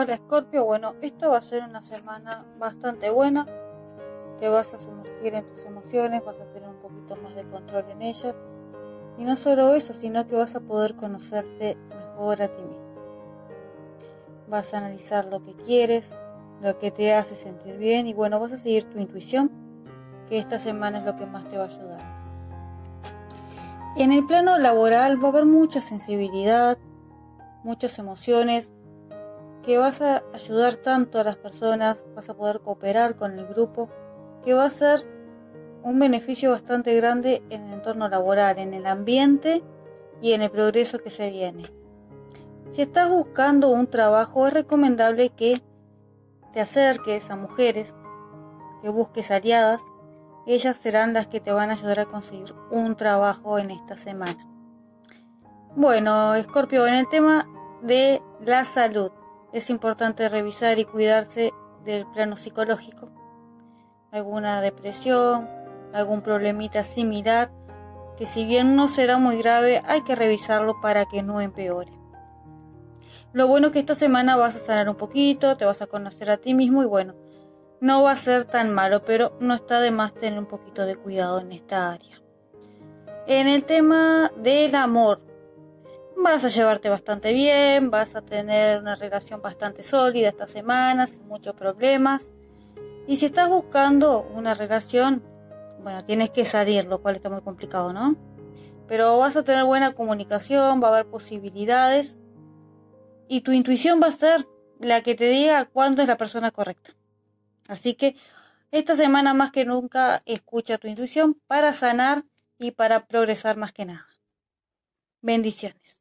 Hola Scorpio, bueno, esta va a ser una semana bastante buena. Te vas a sumergir en tus emociones, vas a tener un poquito más de control en ellas. Y no solo eso, sino que vas a poder conocerte mejor a ti mismo. Vas a analizar lo que quieres, lo que te hace sentir bien y bueno, vas a seguir tu intuición, que esta semana es lo que más te va a ayudar. En el plano laboral va a haber mucha sensibilidad, muchas emociones, que vas a ayudar tanto a las personas, vas a poder cooperar con el grupo, que va a ser un beneficio bastante grande en el entorno laboral, en el ambiente y en el progreso que se viene. Si estás buscando un trabajo, es recomendable que te acerques a mujeres, que busques aliadas, ellas serán las que te van a ayudar a conseguir un trabajo en esta semana. Bueno, Escorpio, en el tema de la salud, es importante revisar y cuidarse del plano psicológico. Alguna depresión, algún problemita similar, que si bien no será muy grave, hay que revisarlo para que no empeore. Lo bueno es que esta semana vas a sanar un poquito, te vas a conocer a ti mismo y bueno, no va a ser tan malo, pero no está de más tener un poquito de cuidado en esta área. En el tema del amor, vas a llevarte bastante bien, vas a tener una relación bastante sólida esta semana, sin muchos problemas. Y si estás buscando una relación, bueno, tienes que salir, lo cual está muy complicado, ¿no? Pero vas a tener buena comunicación, va a haber posibilidades y tu intuición va a ser la que te diga cuándo es la persona correcta. Así que esta semana más que nunca escucha tu intuición para sanar y para progresar más que nada. Bendiciones.